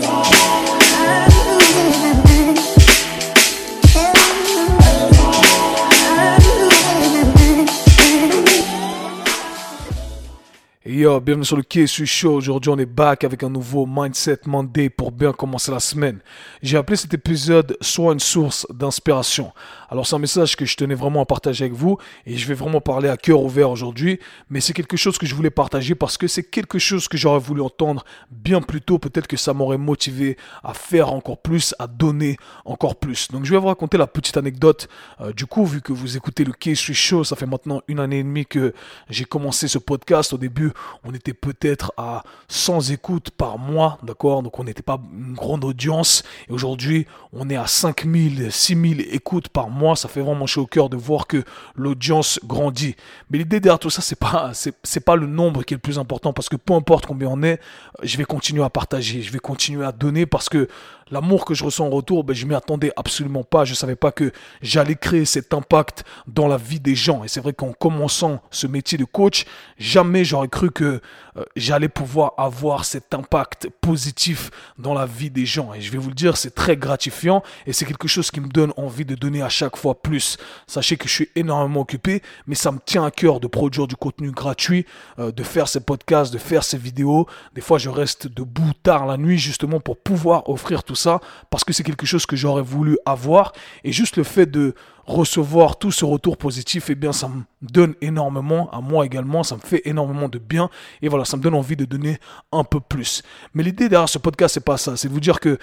today. Bienvenue sur le KSU Show. Aujourd'hui, on est back avec un nouveau Mindset Monday pour bien commencer la semaine. J'ai appelé cet épisode Soit une source d'inspiration. Alors, c'est un message que je tenais vraiment à partager avec vous et je vais vraiment parler à cœur ouvert aujourd'hui. Mais c'est quelque chose que je voulais partager parce que c'est quelque chose que j'aurais voulu entendre bien plus tôt. Peut-être que ça m'aurait motivé à faire encore plus, à donner encore plus. Donc, je vais vous raconter la petite anecdote. Euh, du coup, vu que vous écoutez le KSU Show, ça fait maintenant une année et demie que j'ai commencé ce podcast. Au début, on était peut-être à 100 écoutes par mois, d'accord? Donc on n'était pas une grande audience. Et aujourd'hui, on est à 5000, 6000 écoutes par mois. Ça fait vraiment chaud au cœur de voir que l'audience grandit. Mais l'idée derrière tout ça, c'est pas, pas le nombre qui est le plus important parce que peu importe combien on est, je vais continuer à partager, je vais continuer à donner parce que l'amour que je ressens en retour, ben, je m'y attendais absolument pas. Je savais pas que j'allais créer cet impact dans la vie des gens. Et c'est vrai qu'en commençant ce métier de coach, jamais j'aurais cru que euh, j'allais pouvoir avoir cet impact positif dans la vie des gens. Et je vais vous le dire, c'est très gratifiant et c'est quelque chose qui me donne envie de donner à chaque fois plus. Sachez que je suis énormément occupé, mais ça me tient à cœur de produire du contenu gratuit, euh, de faire ces podcasts, de faire ces vidéos. Des fois, je reste debout tard la nuit justement pour pouvoir offrir tout ça parce que c'est quelque chose que j'aurais voulu avoir et juste le fait de recevoir tout ce retour positif, et eh bien, ça me donne énormément, à moi également, ça me fait énormément de bien, et voilà, ça me donne envie de donner un peu plus. Mais l'idée derrière ce podcast, c'est pas ça, c'est de vous dire que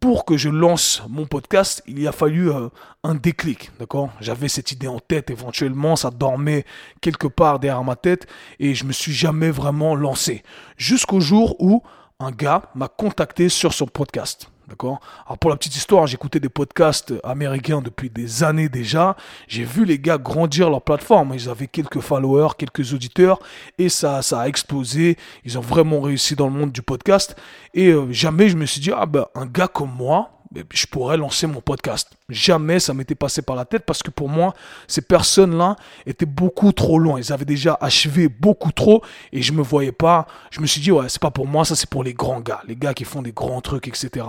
pour que je lance mon podcast, il a fallu euh, un déclic, d'accord? J'avais cette idée en tête éventuellement, ça dormait quelque part derrière ma tête et je me suis jamais vraiment lancé. Jusqu'au jour où un gars m'a contacté sur son podcast. D'accord? Alors pour la petite histoire, j'écoutais des podcasts américains depuis des années déjà. J'ai vu les gars grandir leur plateforme. Ils avaient quelques followers, quelques auditeurs et ça, ça a explosé. Ils ont vraiment réussi dans le monde du podcast. Et euh, jamais je me suis dit, ah ben un gars comme moi, je pourrais lancer mon podcast. Jamais ça m'était passé par la tête parce que pour moi, ces personnes-là étaient beaucoup trop loin. Ils avaient déjà achevé beaucoup trop et je me voyais pas. Je me suis dit, ouais, c'est pas pour moi, ça c'est pour les grands gars, les gars qui font des grands trucs, etc.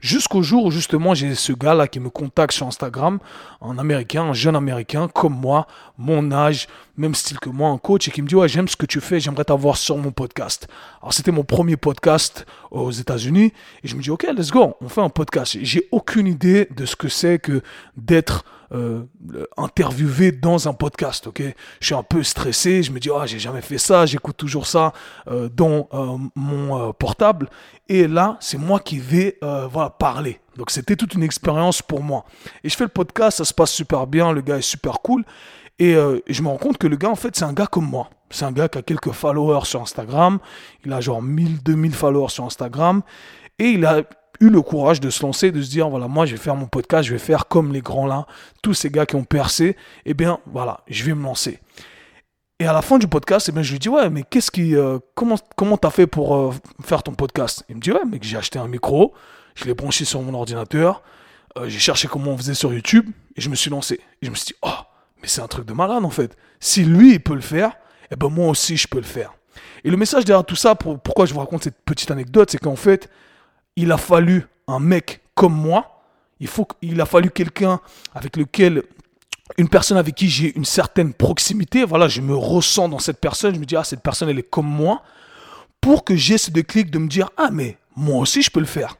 Jusqu'au jour où justement j'ai ce gars-là qui me contacte sur Instagram, un américain, un jeune américain comme moi, mon âge, même style que moi, un coach, et qui me dit, ouais, j'aime ce que tu fais, j'aimerais t'avoir sur mon podcast. Alors c'était mon premier podcast aux États-Unis et je me dis, ok, let's go, on fait un podcast j'ai aucune idée de ce que c'est que d'être euh, interviewé dans un podcast, ok? Je suis un peu stressé, je me dis, ah, j'ai jamais fait ça, j'écoute toujours ça euh, dans euh, mon portable. Et là, c'est moi qui vais voilà, parler. Donc c'était toute une expérience pour moi. Et je fais le podcast, ça se passe super bien, le gars est super cool. Et je me rends compte que le gars, en fait, c'est un gars comme moi. C'est un gars qui a quelques followers sur Instagram. Il a genre 1000, 2000 followers sur Instagram. Et il a eu le courage de se lancer, de se dire, voilà, moi, je vais faire mon podcast, je vais faire comme les grands là, tous ces gars qui ont percé, eh bien, voilà, je vais me lancer. Et à la fin du podcast, eh bien, je lui dis, ouais, mais qu'est-ce qui, euh, comment, comment t'as fait pour euh, faire ton podcast? Il me dit, ouais, mais j'ai acheté un micro, je l'ai branché sur mon ordinateur, euh, j'ai cherché comment on faisait sur YouTube, et je me suis lancé. Et je me suis dit, oh, mais c'est un truc de malade, en fait. Si lui, il peut le faire, eh ben, moi aussi, je peux le faire. Et le message derrière tout ça, pour, pourquoi je vous raconte cette petite anecdote, c'est qu'en fait, il a fallu un mec comme moi. Il, a fallu quelqu'un avec lequel, une personne avec qui j'ai une certaine proximité. Voilà, je me ressens dans cette personne. Je me dis, ah, cette personne, elle est comme moi. Pour que j'ai ce déclic de me dire, ah, mais moi aussi, je peux le faire.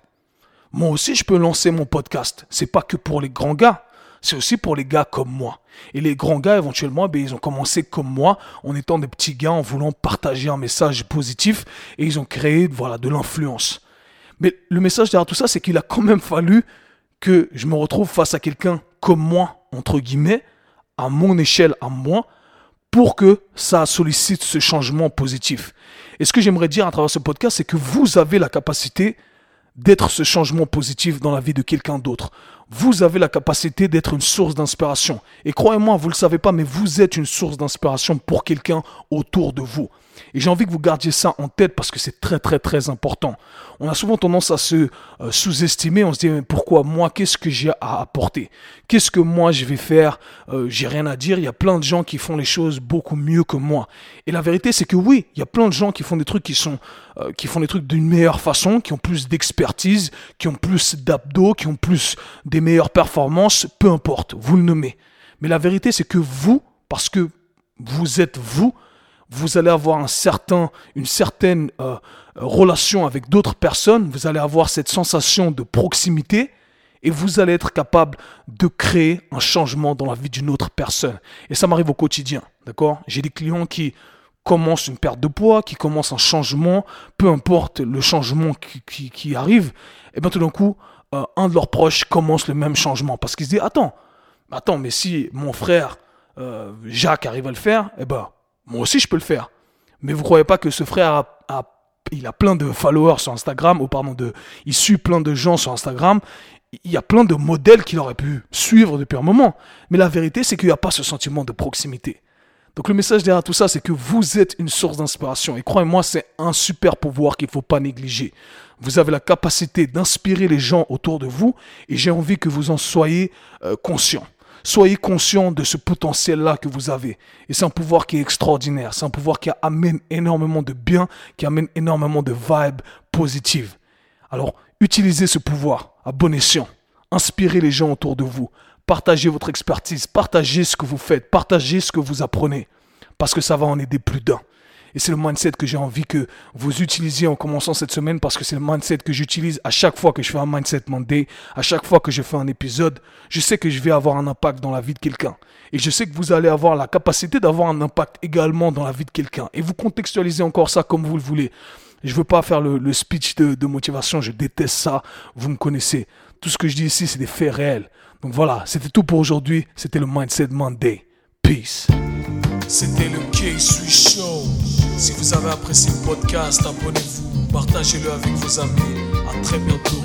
Moi aussi, je peux lancer mon podcast. C'est pas que pour les grands gars. C'est aussi pour les gars comme moi. Et les grands gars, éventuellement, ben, ils ont commencé comme moi, en étant des petits gars, en voulant partager un message positif, et ils ont créé, de l'influence. Mais le message derrière tout ça, c'est qu'il a quand même fallu que je me retrouve face à quelqu'un comme moi, entre guillemets, à mon échelle, à moi, pour que ça sollicite ce changement positif. Et ce que j'aimerais dire à travers ce podcast, c'est que vous avez la capacité d'être ce changement positif dans la vie de quelqu'un d'autre. Vous avez la capacité d'être une source d'inspiration. Et croyez-moi, vous ne le savez pas, mais vous êtes une source d'inspiration pour quelqu'un autour de vous. Et j'ai envie que vous gardiez ça en tête parce que c'est très très très important. On a souvent tendance à se euh, sous-estimer. On se dit mais pourquoi moi? Qu'est-ce que j'ai à apporter? Qu'est-ce que moi je vais faire? Euh, J'ai rien à dire. Il y a plein de gens qui font les choses beaucoup mieux que moi. Et la vérité c'est que oui, il y a plein de gens qui font des trucs qui sont euh, qui font des trucs d'une meilleure façon, qui ont plus d'expertise, qui ont plus d'abdos, qui ont plus des meilleures performances. Peu importe, vous le nommez. Mais la vérité c'est que vous, parce que vous êtes vous, vous allez avoir un certain, une certaine euh, relation avec d'autres personnes, vous allez avoir cette sensation de proximité et vous allez être capable de créer un changement dans la vie d'une autre personne. Et ça m'arrive au quotidien, d'accord? J'ai des clients qui commencent une perte de poids, qui commencent un changement, peu importe le changement qui, qui, arrive, et bien tout d'un coup, euh, un de leurs proches commence le même changement parce qu'il se dit, attends, attends, mais si mon frère euh, Jacques arrive à le faire, eh ben moi aussi, je peux le faire. Mais vous croyez pas que ce frère a, il a plein de followers sur Instagram, ou pardon, de, il suit plein de gens sur Instagram. Il y a plein de modèles qu'il aurait pu suivre depuis un moment. Mais la vérité, c'est qu'il n'y a pas ce sentiment de proximité. Donc le message derrière tout ça, c'est que vous êtes une source d'inspiration. Et croyez-moi, c'est un super pouvoir qu'il ne faut pas négliger. Vous avez la capacité d'inspirer les gens autour de vous et j'ai envie que vous en soyez euh, conscient. Soyez conscient de ce potentiel-là que vous avez. Et c'est un pouvoir qui est extraordinaire. C'est un pouvoir qui amène énormément de bien, qui amène énormément de vibes positives. Alors, utilisez ce pouvoir à bon escient. Inspirez les gens autour de vous. Partagez votre expertise. Partagez ce que vous faites. Partagez ce que vous apprenez. Parce que ça va en aider plus d'un. Et c'est le mindset que j'ai envie que vous utilisiez en commençant cette semaine parce que c'est le mindset que j'utilise à chaque fois que je fais un Mindset Monday, à chaque fois que je fais un épisode. Je sais que je vais avoir un impact dans la vie de quelqu'un. Et je sais que vous allez avoir la capacité d'avoir un impact également dans la vie de quelqu'un. Et vous contextualisez encore ça comme vous le voulez. Je ne veux pas faire le, speech de, de motivation, je déteste ça. Vous me connaissez. Tout ce que je dis ici, c'est des faits réels. Donc voilà, c'était tout pour aujourd'hui. C'était le Mindset Monday. Peace. C'était le K-Sui Show. Si vous avez apprécié le podcast, abonnez-vous, partagez-le avec vos amis. À très bientôt.